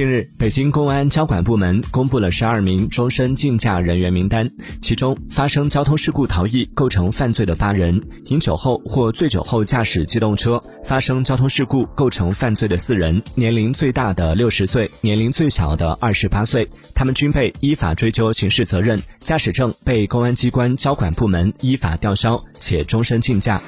近日北京公安交管部门公布了十二名终身禁驾人员名单其中发生交通事故逃逸构成犯罪的八人饮酒后或醉酒后驾驶机动车发生交通事故构成犯罪的四人年龄最大的六十岁年龄最小的二十八岁他们均被依法追究刑事责任驾驶证被公安机关交管部门依法吊销且终身禁驾。